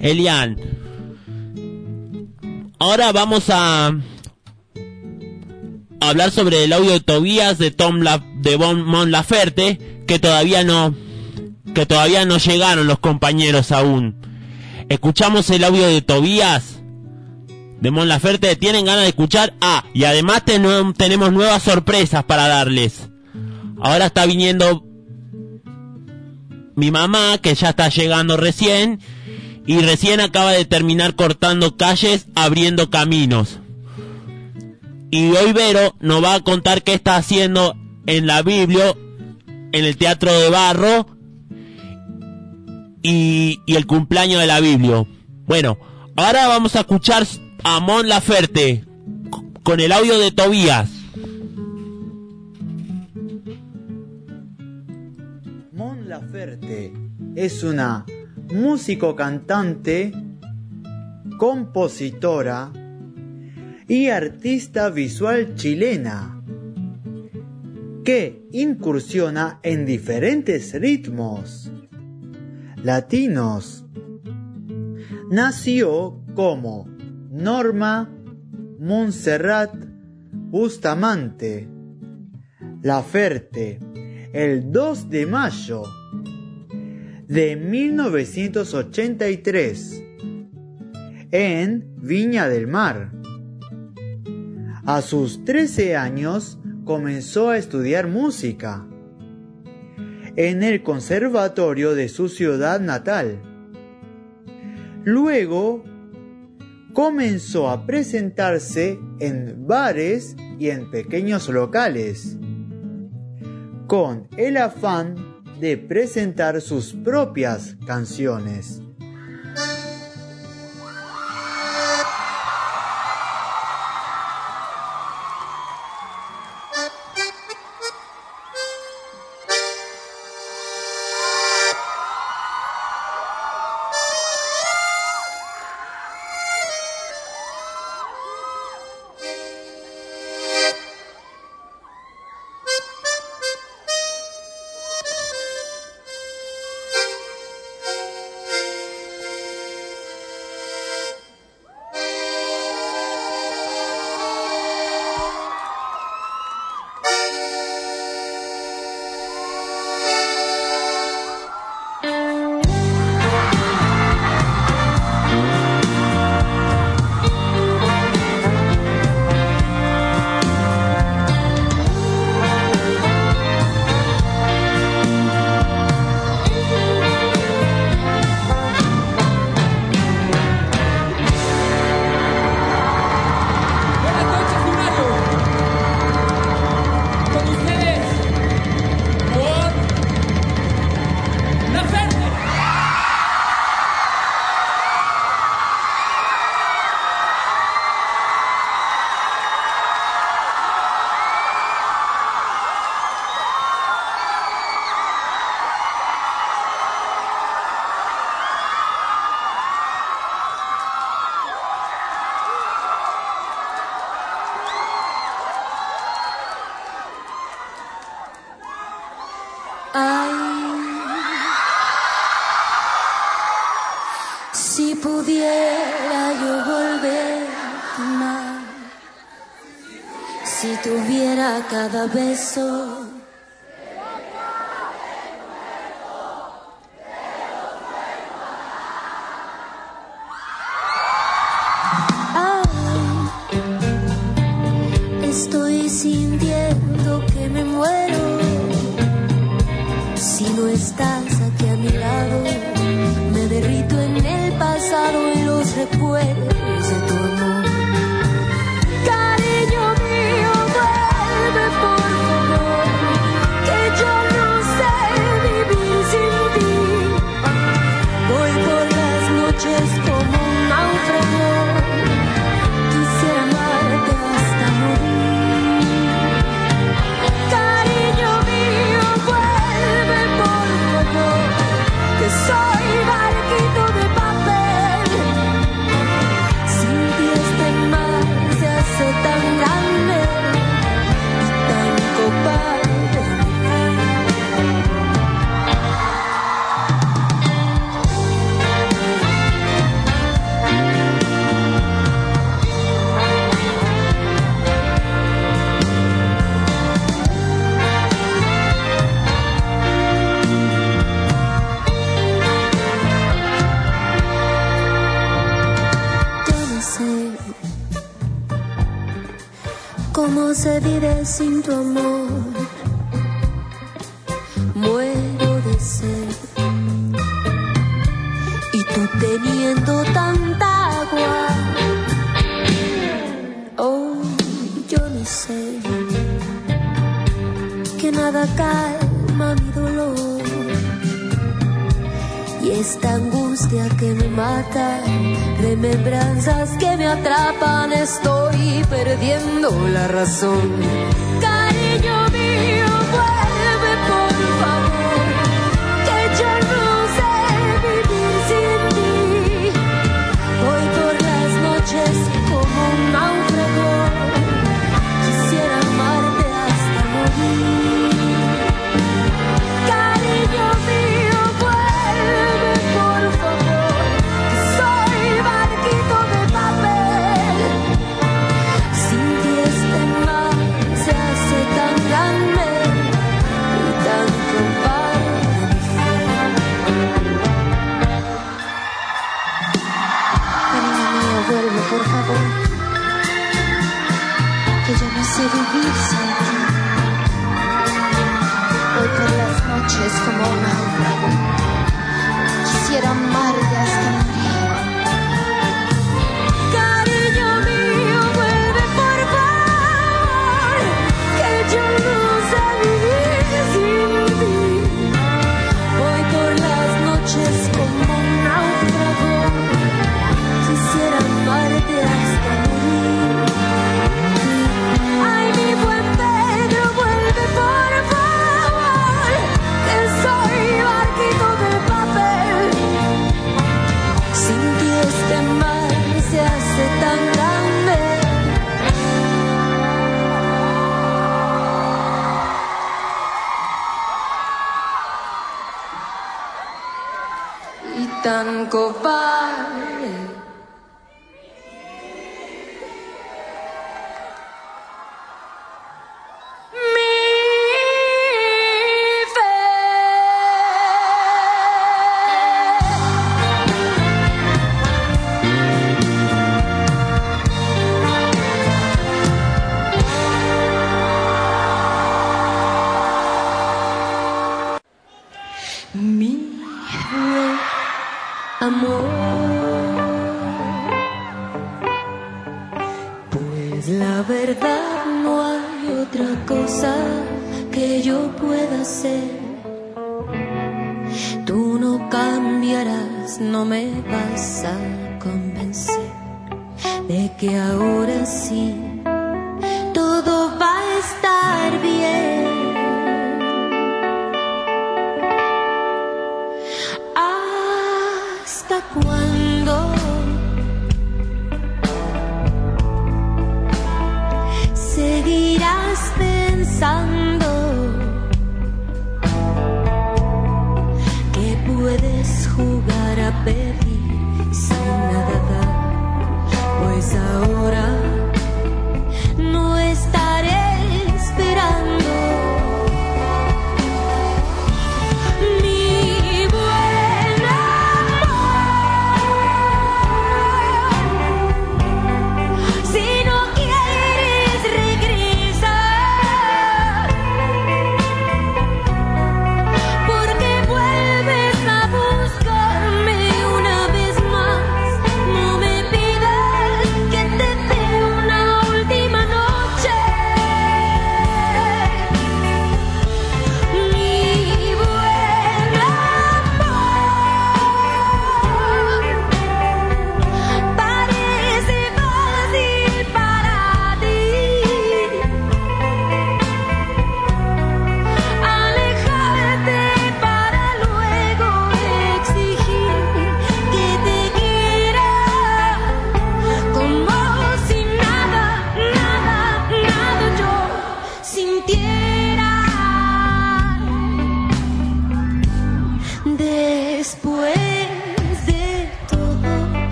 Elian. Ahora vamos a hablar sobre el audio de Tobías de Tom La, de Bon Mon Laferte que todavía no que todavía no llegaron los compañeros aún. Escuchamos el audio de Tobías de Mon Laferte. ¿Tienen ganas de escuchar? Ah, y además tenemos nuevas sorpresas para darles. Ahora está viniendo mi mamá, que ya está llegando recién, y recién acaba de terminar cortando calles, abriendo caminos. Y hoy Vero nos va a contar qué está haciendo en la Biblia, en el Teatro de Barro, y, el cumpleaños de la Biblia. Bueno, ahora vamos a escuchar a Mon Laferte con el audio de Tobías. Mon Laferte es una músico cantante, compositora y artista visual chilena que incursiona en diferentes ritmos latinos. Nació como Norma Montserrat Bustamante Laferte el 2 de mayo de 1983 en Viña del Mar. A sus 13 años comenzó a estudiar música en el conservatorio de su ciudad natal. Luego comenzó a presentarse en bares y en pequeños locales, con el afán de presentar sus propias canciones. Cada beso se vive sin la razón.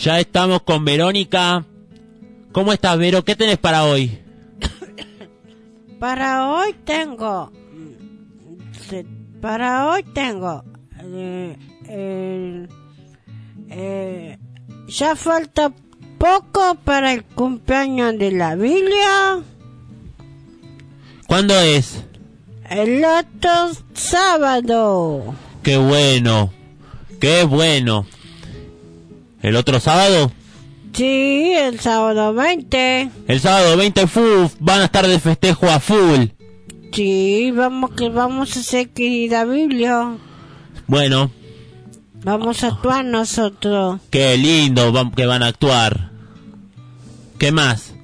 Ya estamos con Verónica. ¿Cómo estás, Vero? ¿Qué tenés para hoy? Para hoy tengo. Para hoy tengo. eh, eh, ya falta poco para el cumpleaños de la Biblia. ¿Cuándo es? El otro sábado. Qué bueno, qué bueno. ¿El otro sábado? Sí, el sábado 20. El sábado 20 FUF van a estar de festejo a full. Sí, vamos que vamos a hacer querida Biblia. Bueno, Vamos a actuar nosotros. qué lindo que van a actuar. ¿Qué más?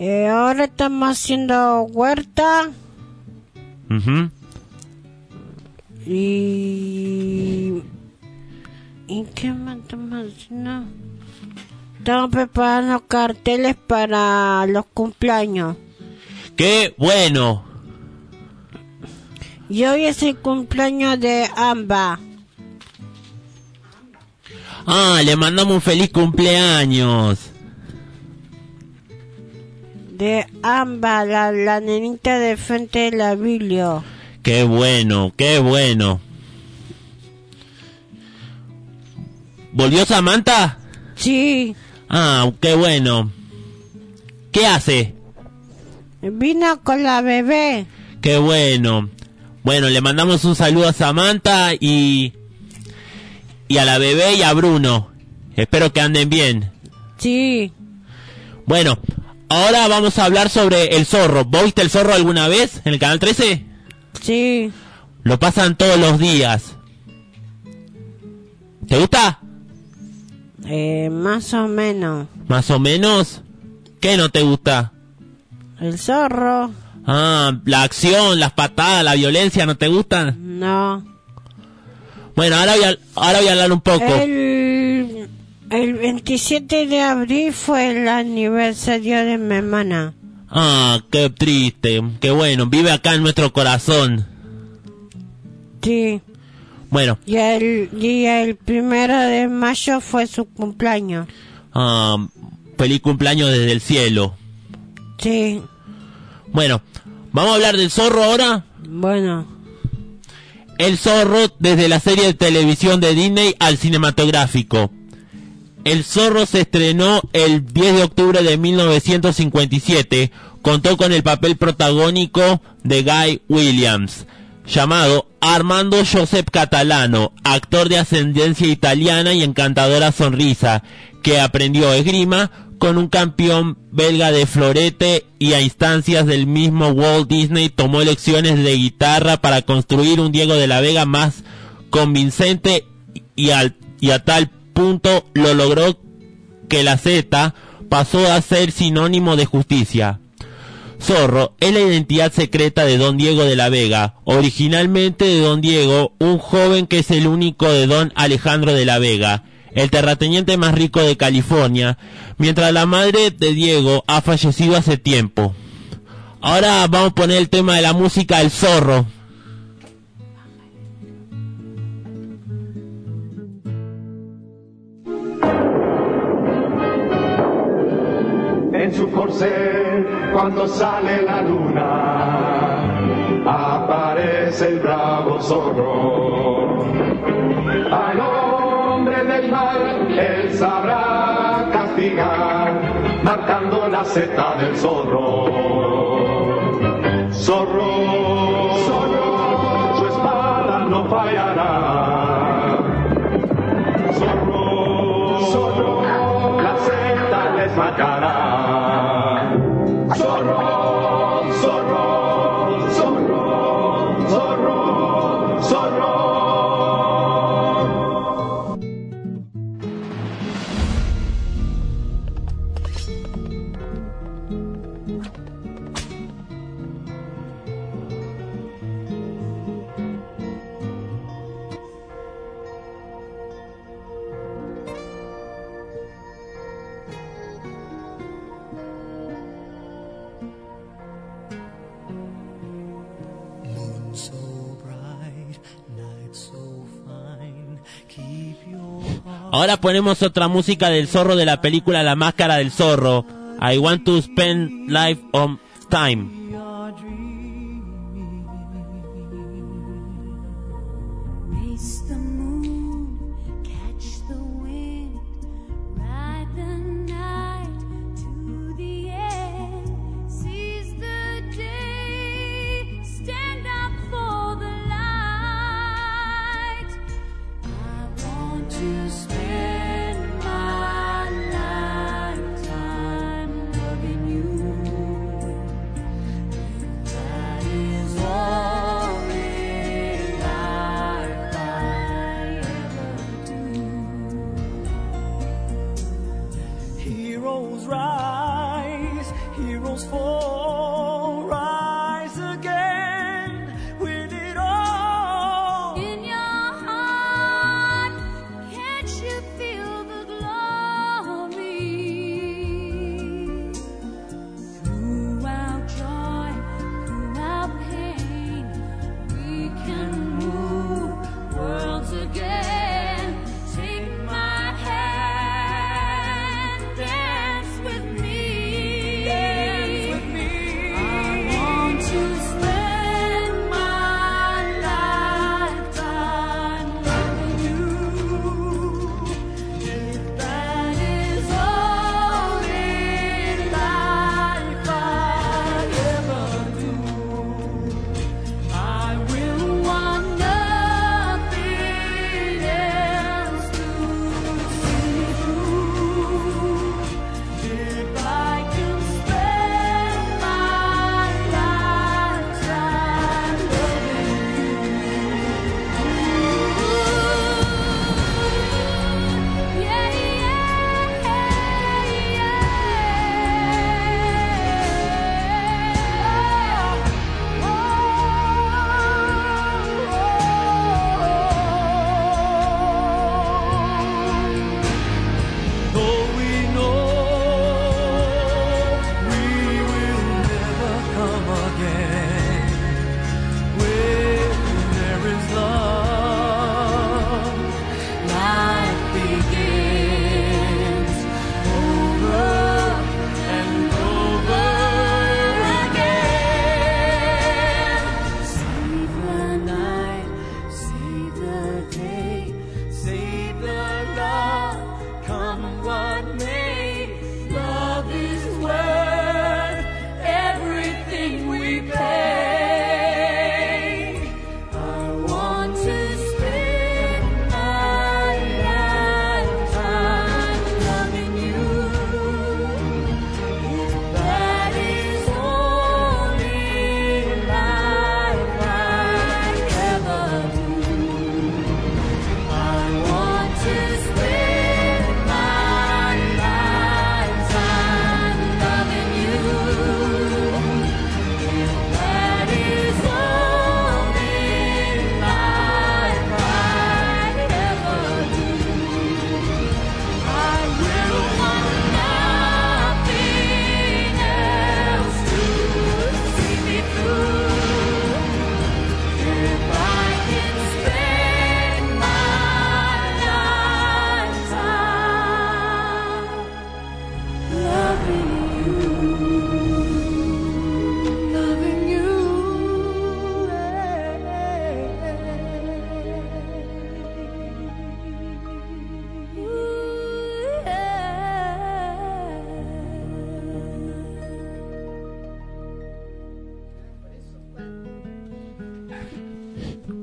Eh, ahora estamos haciendo huerta. Ujú. Y... ¿Y qué más estamos haciendo? Estamos preparando carteles para los cumpleaños. Qué bueno. Y hoy es el cumpleaños de Amba. Ah, le mandamos un feliz cumpleaños. De Amba, la, la nenita de frente de la. Qué bueno, qué bueno. ¿Volvió Samantha? Sí, Ah, qué bueno. ¿Qué hace? vino con la bebé. Qué bueno. Bueno, le mandamos un saludo a Samantha y y a la bebé y a Bruno. Espero que anden bien. Sí, Bueno, ahora vamos a hablar sobre el zorro. ¿Vos viste el zorro alguna vez en el canal 13? sí. Lo pasan todos los días. ¿Te gusta? Eh, más o menos. Más o menos. ¿Qué no te gusta? El zorro. Ah, la acción, las patadas, la violencia, ¿no te gustan? No. Bueno, ahora voy a, ahora voy a hablar un poco. El, el 27 de abril fue el aniversario de mi hermana. Ah, qué triste, qué bueno, vive acá en nuestro corazón. Sí. Bueno, Y el, y el primero de mayo fue su cumpleaños. ah, feliz cumpleaños desde el cielo. Sí. Bueno, vamos a hablar del zorro ahora. Bueno. El zorro desde la serie de televisión de Disney al cinematográfico. El zorro se estrenó el 10 de octubre de 1957. Contó con el papel protagónico de Guy Williams, llamado Armando Josep Catalano, actor de ascendencia italiana y encantadora sonrisa, que aprendió esgrima con un campeón belga de florete y a instancias del mismo Walt Disney tomó lecciones de guitarra para construir un Diego de la Vega más convincente y, al- y a tal punto lo logró que la Z pasó a ser sinónimo de justicia. Zorro es la identidad secreta de Don Diego de la Vega, originalmente de Don Diego, un joven que es el único de Don Alejandro de la Vega, el terrateniente más rico de California, mientras la madre de Diego ha fallecido hace tiempo. Ahora vamos a poner el tema de la música El Zorro. en su corcel cuando sale la luna aparece el bravo zorro al hombre del mal él sabrá castigar marcando la seta del zorro zorro zorro su espada no fallará. Zorro zorro la seta les marcará Ahora ponemos otra música del zorro de la película La Máscara del Zorro. I want to spend life on time.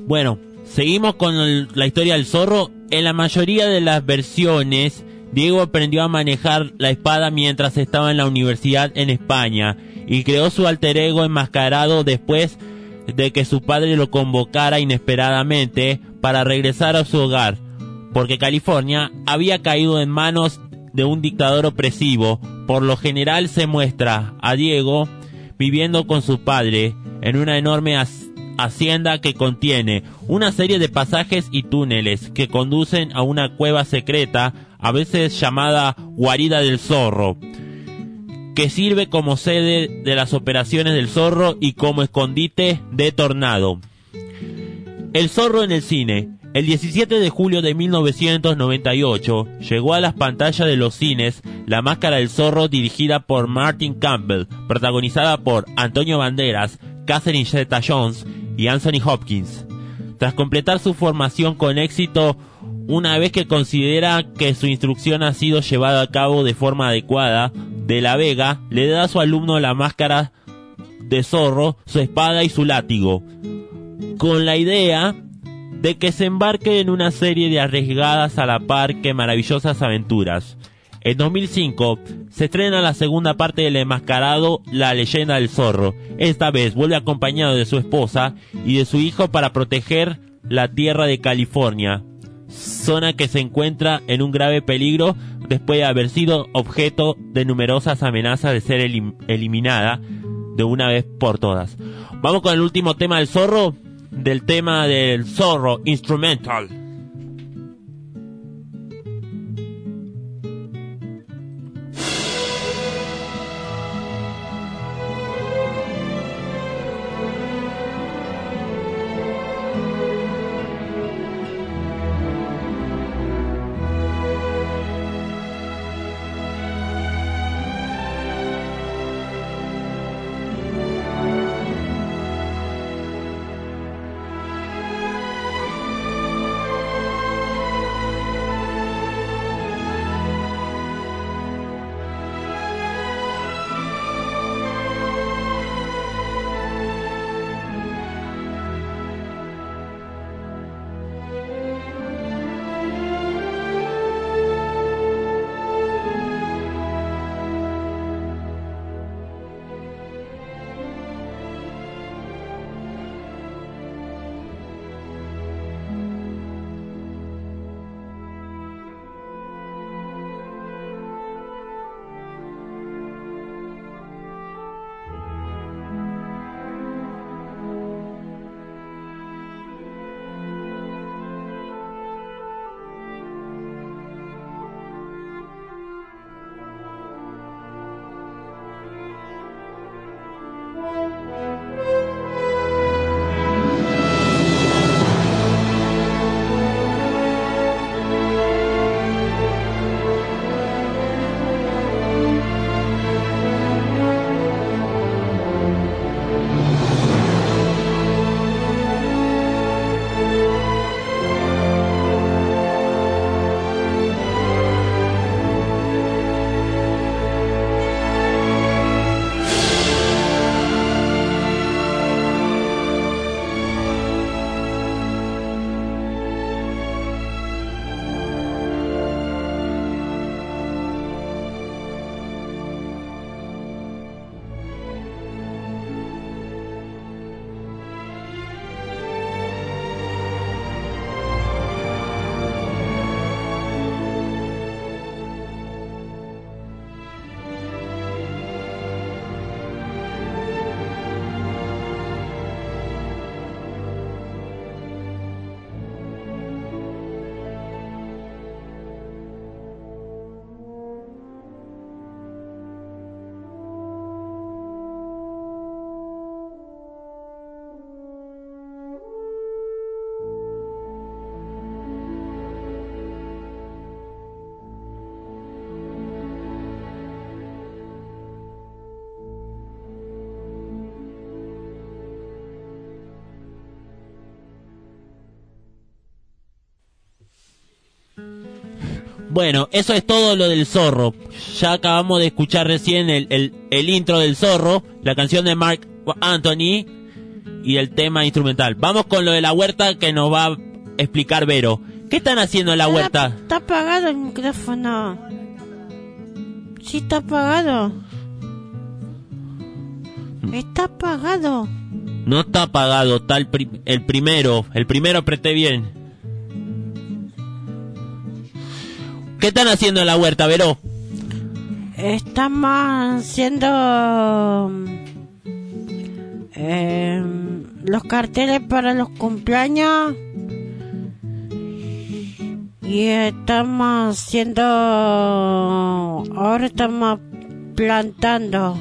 Bueno, seguimos con la historia del zorro. En la mayoría de las versiones, Diego aprendió a manejar la espada mientras estaba en la universidad en España y creó su alter ego enmascarado después de que su padre lo convocara inesperadamente para regresar a su hogar, porque California había caído en manos de un dictador opresivo. Por lo general se muestra a Diego viviendo con su padre en una enorme hacienda que contiene una serie de pasajes y túneles que conducen a una cueva secreta, a veces llamada guarida del zorro, que sirve como sede de las operaciones del zorro y como escondite de tornado. El zorro en el cine. El 17 de julio de 1998 llegó a las pantallas de los cines La Máscara del Zorro dirigida por Martin Campbell, protagonizada por Antonio Banderas, Catherine Zeta-Jones y Anthony Hopkins. Tras completar su formación con éxito, una vez que considera que su instrucción ha sido llevada a cabo de forma adecuada, De la Vega le da a su alumno la máscara de zorro, su espada y su látigo, con la idea de que se embarque en una serie de arriesgadas a la par que maravillosas aventuras. En 2005 se estrena la segunda parte del enmascarado La leyenda del zorro. Esta vez vuelve acompañado de su esposa y de su hijo para proteger la tierra de California, zona que se encuentra en un grave peligro después de haber sido objeto de numerosas amenazas de ser elim- eliminada de una vez por todas. Vamos con el último tema del zorro, del tema del zorro instrumental. Bueno, eso es todo lo del zorro. Ya acabamos de escuchar recién el, el, el intro del zorro, la canción de Mark Anthony y el tema instrumental. Vamos con lo de la huerta que nos va a explicar Vero. ¿Qué están haciendo en la huerta? Está apagado el micrófono. Sí, está apagado. Está apagado. No está apagado, está el, pri- el primero. El primero apreté bien. ¿Qué están haciendo en la huerta, Vero? Estamos haciendo eh, los carteles para los cumpleaños y estamos haciendo ahora estamos plantando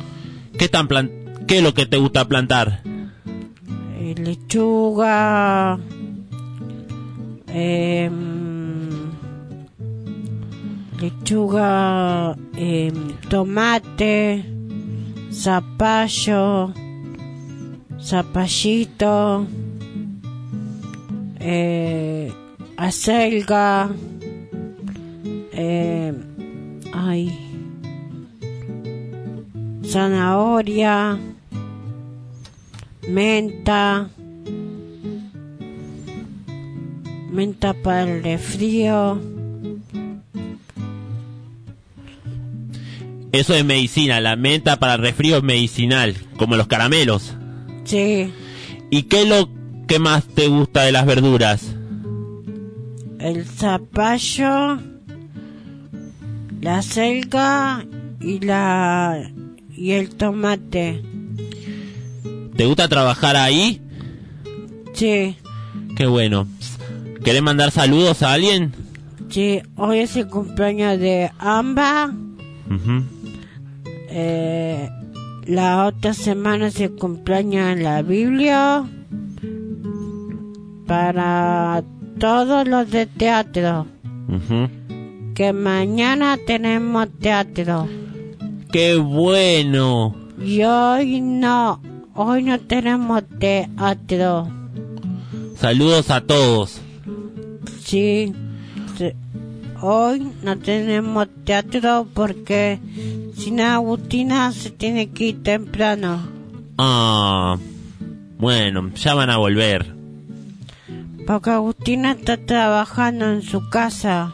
¿Qué están plan ¿Qué es lo que te gusta plantar? eh, lechuga em, lechuga, em, tomate, zapallo, zapallito, eh, acelga, eh, ay, zanahoria, menta, menta para el resfrío, Eso es medicina, la menta para resfrío es medicinal, como los caramelos. sí, ¿Y qué es lo que más te gusta de las verduras? el zapallo, la selga y la y el tomate. ¿Te gusta trabajar ahí? Sí, Qué bueno. ¿Querés mandar saludos a alguien? sí, hoy es el cumpleaños de Amba. Ujú. Eh, la otra semana es el cumpleaños en la Biblia. Para todos los de teatro. Que mañana tenemos teatro. ¡Qué bueno! Y hoy no. Hoy no tenemos teatro. Saludos a todos. Sí. Hoy no tenemos teatro porque sin Agustina se tiene que ir temprano. Ah, bueno, ya van a volver. Porque Agustina está trabajando en su casa.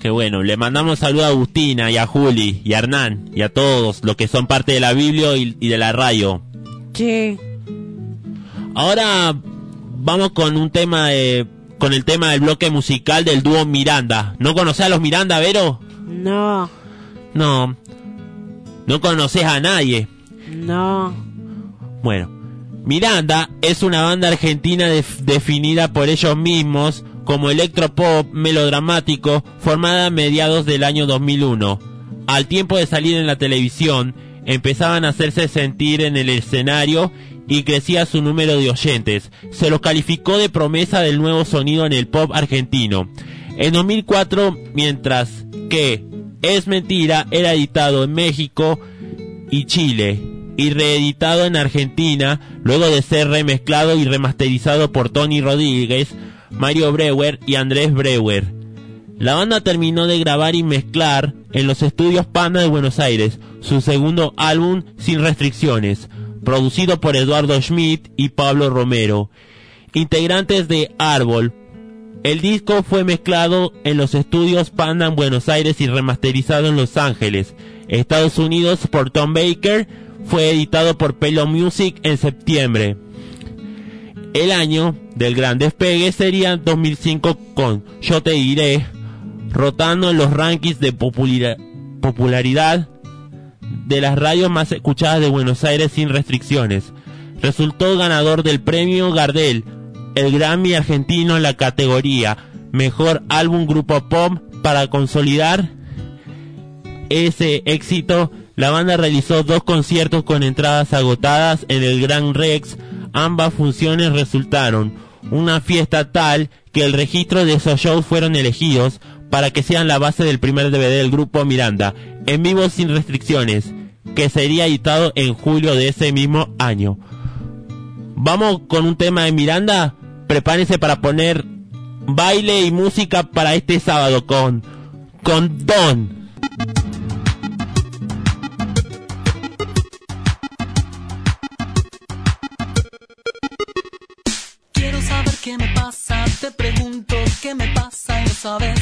Qué bueno, le mandamos saludos a Agustina y a Juli y a Hernán y a todos los que son parte de la Biblia y, y de la radio. Sí. Ahora vamos con un tema de, con el tema del bloque musical del dúo Miranda. ¿No conocés a los Miranda, Vero? No. No. No conoces a nadie. No. Bueno, Miranda es una banda argentina def- definida por ellos mismos como electropop melodramático formada a mediados del año 2001. Al tiempo de salir en la televisión, empezaban a hacerse sentir en el escenario y crecía su número de oyentes. Se los calificó de promesa del nuevo sonido en el pop argentino. En 2004, mientras que Es Mentira era editado en México y Chile y reeditado en Argentina luego de ser remezclado y remasterizado por Tony Rodríguez, Mario Breuer y Andrés Breuer. La banda terminó de grabar y mezclar en los estudios Panda de Buenos Aires su segundo álbum Sin Restricciones, producido por Eduardo Schmidt y Pablo Romero, integrantes de Árbol. El disco fue mezclado en los estudios Panda en Buenos Aires y remasterizado en Los Ángeles, Estados Unidos por Tom Baker, fue editado por Pelo Music en septiembre. El año del gran despegue sería 2005 con Yo te diré, rotando en los rankings de popularidad de las radios más escuchadas de Buenos Aires sin restricciones. Resultó ganador del premio Gardel, el Grammy argentino en la categoría Mejor Álbum Grupo Pop para consolidar ese éxito. La banda realizó dos conciertos con entradas agotadas en el Gran Rex. Ambas funciones resultaron una fiesta tal que el registro de esos shows fueron elegidos para que sean la base del primer DVD del grupo Miranda, en vivo sin restricciones, que sería editado en julio de ese mismo año. Vamos con un tema de Miranda. Prepárense para poner baile y música para este sábado con con Don. Quiero saber qué me pasa, te pregunto qué me pasa y no sabes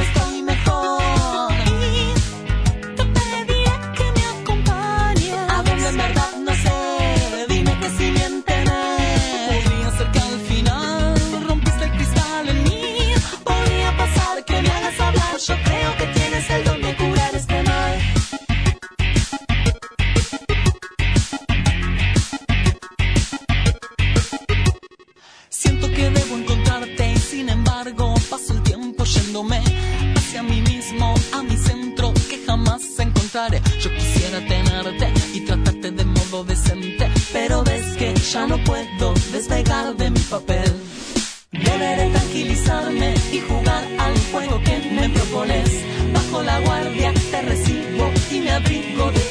Solo Pero ves que ya no puedo despegar de mi papel. Deberé tranquilizarme y jugar al juego que me propones. Bajo la guardia te recibo y me abrigo de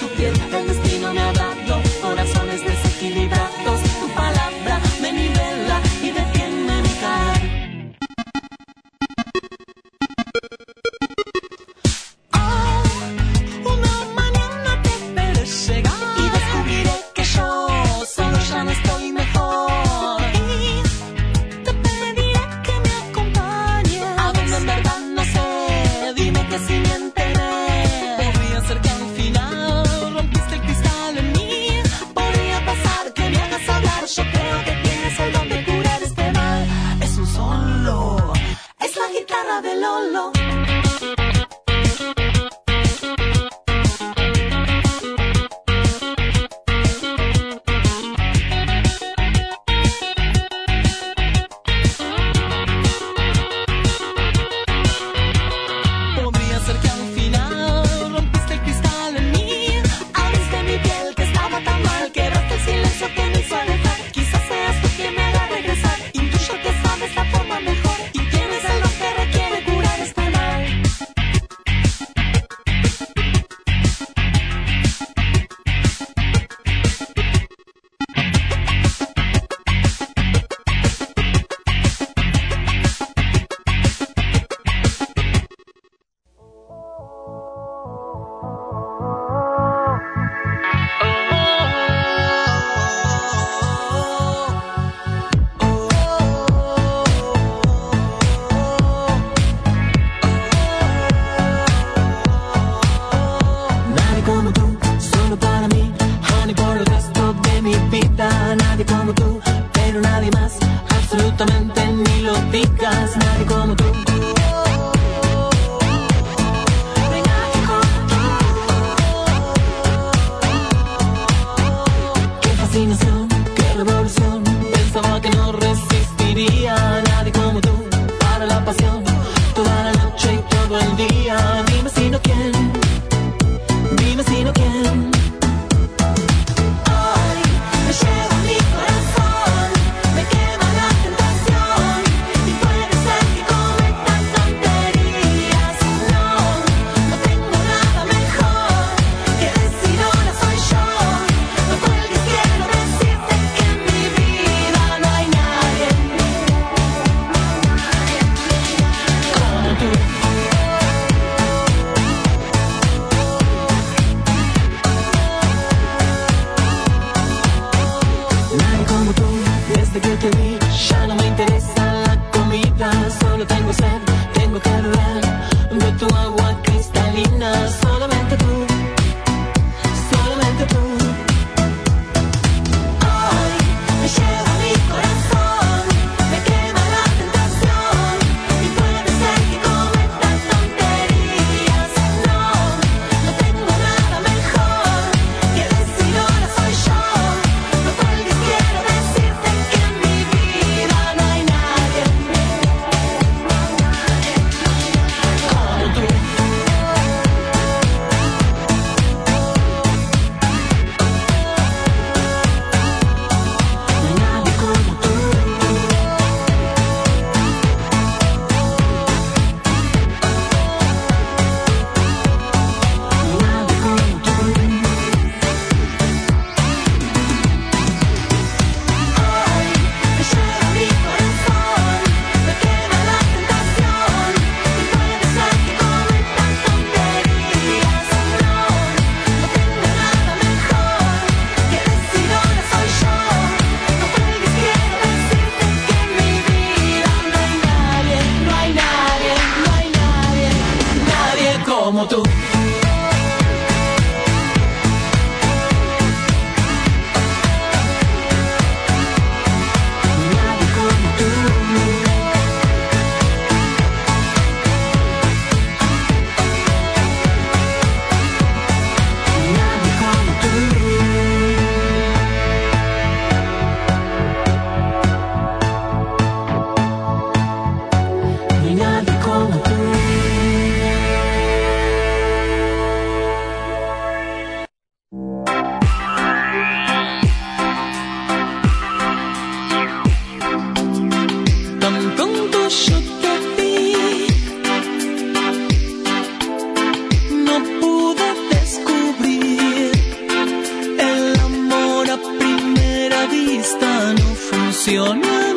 vista no funciona.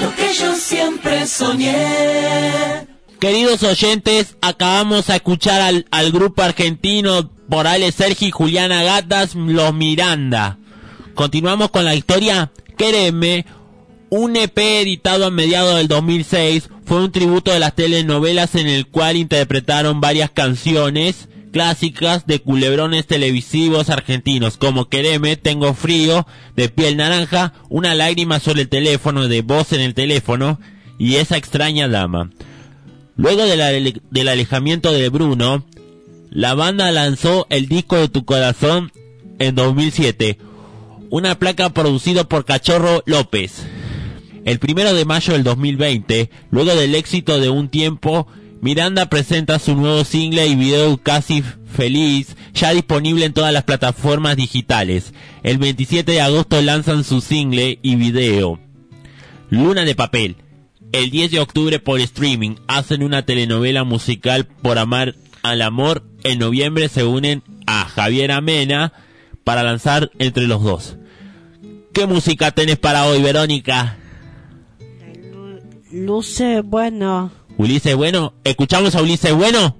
lo que yo siempre soñé. Queridos oyentes, acabamos a escuchar al, al grupo argentino Morales Sergi y Juliana Gatas, Los Miranda. Continuamos con la historia Quereme, un EP editado a mediados del 2006, fue un tributo de las telenovelas en el cual interpretaron varias canciones clásicas de culebrones televisivos argentinos como Quereme, Tengo Frío, De Piel Naranja, Una Lágrima sobre el teléfono, de Voz en el teléfono y Esa extraña dama. Luego del alejamiento de Bruno, la banda lanzó el disco de Tu Corazón en 2007, una placa producida por Cachorro López. El primero de mayo del 2020, luego del éxito de un tiempo, Miranda presenta su nuevo single y video Casi Feliz, ya disponible en todas las plataformas digitales. El 27 de agosto lanzan su single y video. Luna de Papel. El 10 de octubre por streaming hacen una telenovela musical por amar al amor. En noviembre se unen a Javier Amena para lanzar entre los dos. ¿Qué música tenés para hoy, Verónica? Luce, bueno. Ulises Bueno, escuchamos a Ulises Bueno.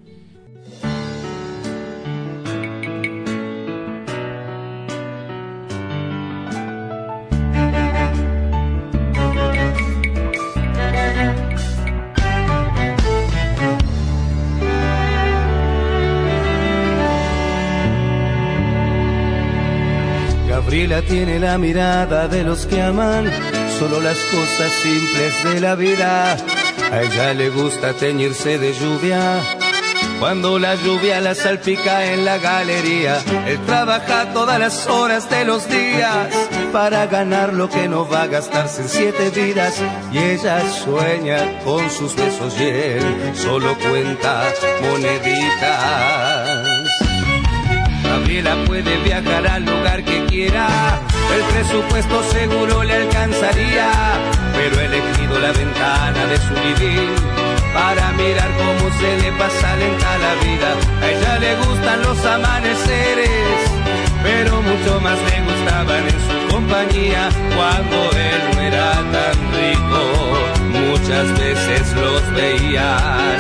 Gabriela tiene la mirada de los que aman solo las cosas simples de la vida a ella le gusta teñirse de lluvia. Cuando la lluvia la salpica en la galería, él trabaja todas las horas de los días para ganar lo que no va a gastarse en siete vidas. Y ella sueña con sus besos y él solo cuenta moneditas. Gabriela puede viajar al lugar que quiera, el presupuesto seguro le alcanzaría, pero he elegido la ventana de su living para mirar cómo se le pasa lenta la vida. A ella le gustan los amaneceres, pero mucho más le gustaban en su compañía cuando él no era tan rico. Muchas veces los veían.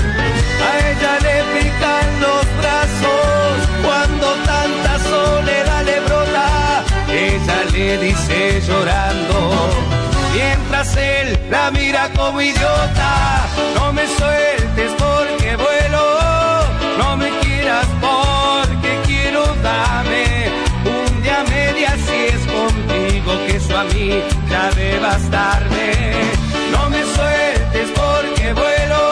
A ella le pican los brazos cuando tanta soledad le brota. Ella le dice llorando él la mira como idiota. No me sueltes porque vuelo, no me quieras porque quiero dame un día media si es contigo que eso a mí ya de bastarme. No me sueltes porque vuelo,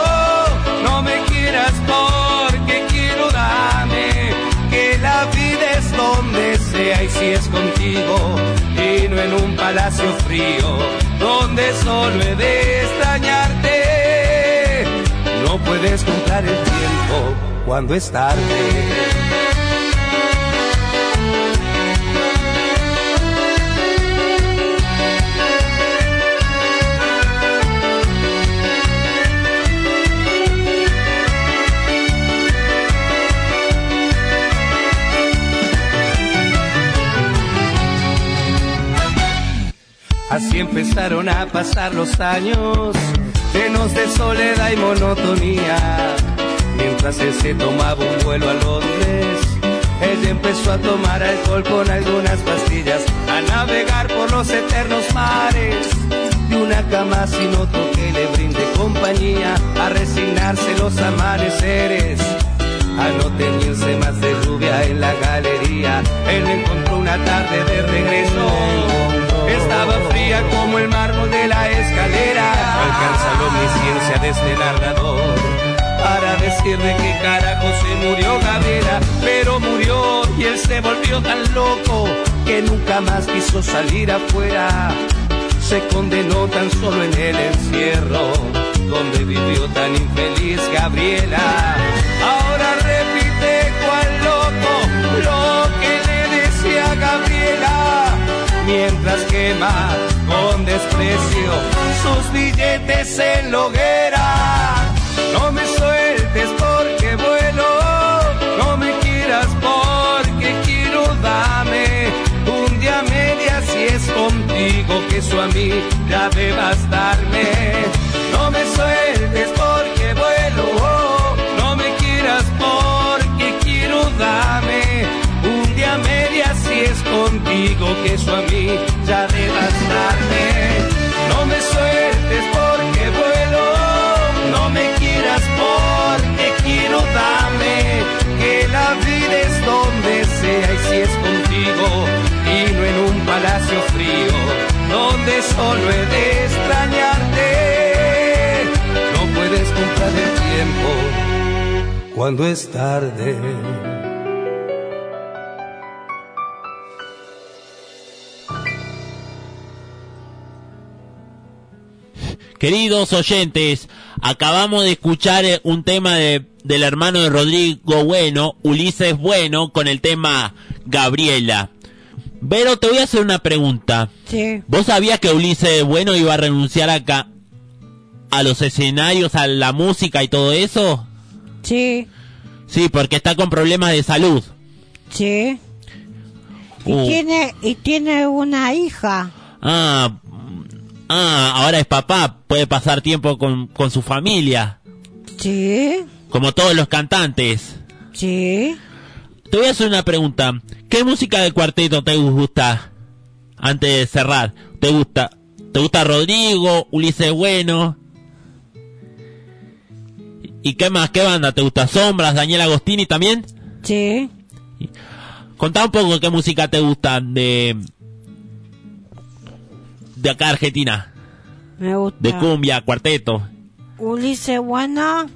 no me quieras porque quiero dame que la vida es donde sea y si es contigo y en un palacio frío donde solo he de extrañarte. No puedes comprar el tiempo cuando es tarde. Así empezaron a pasar los años, llenos de soledad y monotonía. Mientras él se tomaba un vuelo a Londres, ella empezó a tomar alcohol con algunas pastillas, a navegar por los eternos mares. De una cama sin otro que le brinde compañía, a resignarse los amaneceres a no teñirse más de lluvia en la galería. Él encontró una tarde de regreso. Estaba fría como el mármol de la escalera. Alcanza la omnisciencia de este narrador para decirle que carajo se murió Gabriela, pero murió y él se volvió tan loco que nunca más quiso salir afuera. Se condenó tan solo en el encierro donde vivió tan infeliz Gabriela. Ahora repite cual loco lo que le decía Gabriela, mientras quema con desprecio sus billetes en la hoguera. No me sueltes porque vuelo, no me quieras porque quiero dame un día media si es contigo que eso a mí ya. Eso a mí ya de bastarme. No me sueltes porque vuelo, no me quieras porque quiero dame que la vida es donde sea y si es contigo y no en un palacio frío donde solo he de extrañarte. No puedes comprar el tiempo cuando es tarde. Queridos oyentes, acabamos de escuchar eh, un tema de, del hermano de Rodrigo Bueno, Ulises Bueno, con el tema Gabriela. Pero te voy a hacer una pregunta. Sí, ¿Vos sabías que Ulises Bueno iba a renunciar acá a los escenarios, a la música y todo eso? sí, Sí, porque está con problemas de salud. sí. Y Uh. tiene y tiene una hija. Ah, ah, ahora es papá, puede pasar tiempo con, con su familia, Sí, como todos los cantantes. sí. Te voy a hacer una pregunta. ¿Qué música de cuarteto te gusta? Antes de cerrar. ¿Te gusta? ¿Te gusta Rodrigo, Ulises Bueno? ¿Y qué más? ¿Qué banda? ¿Te gusta Sombras, Daniel Agostini también? Sí, Contá un poco qué música te gusta de de acá Argentina, Me gusta. de cumbia, cuarteto. Ulises Bueno.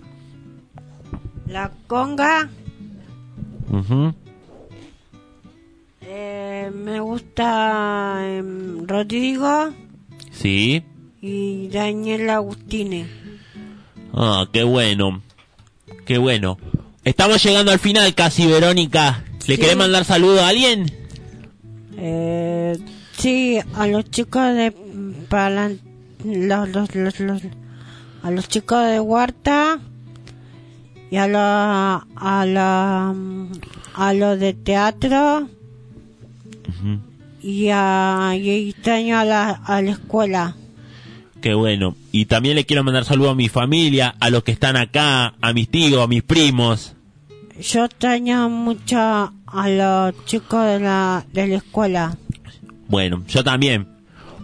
La Conga. Eh, me gusta em, Rodrigo Sí. y Daniel Agustini. Ah, qué bueno. Qué bueno. Estamos llegando al final casi, Verónica. ¿Le Sí. querés mandar saludo a alguien? Eh, sí, a los chicos de Palan- los, los, los, los- a los chicos de Huerta y a la a la a los de teatro y a y extraño a la a la escuela. Qué bueno. Y también le quiero mandar saludo a mi familia, a los que están acá, a mis tíos, a mis primos. Yo extraño mucho a los chicos de la de la escuela. Bueno, yo también.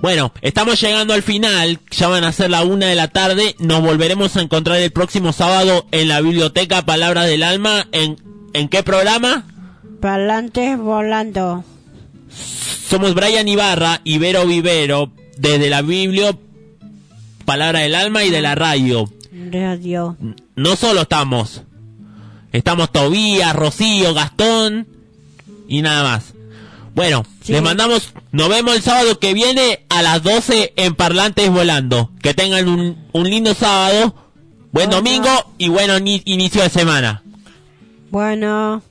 Bueno, estamos llegando al final, ya van a ser la una de la tarde, nos volveremos a encontrar el próximo sábado en la biblioteca Palabras del Alma, ¿en, ¿en qué programa? Parlantes volando. Somos Brian Ibarra y Vero Vivero, desde la Biblio Palabra del Alma y de la radio. Radio. No solo estamos, estamos Tobías, Rocío, Gastón y nada más. Bueno, Sí. les mandamos, nos vemos el sábado que viene a las 12 en Parlantes Volando. Que tengan un, un lindo sábado, buen Bueno. domingo y buen ini- inicio de semana. Bueno.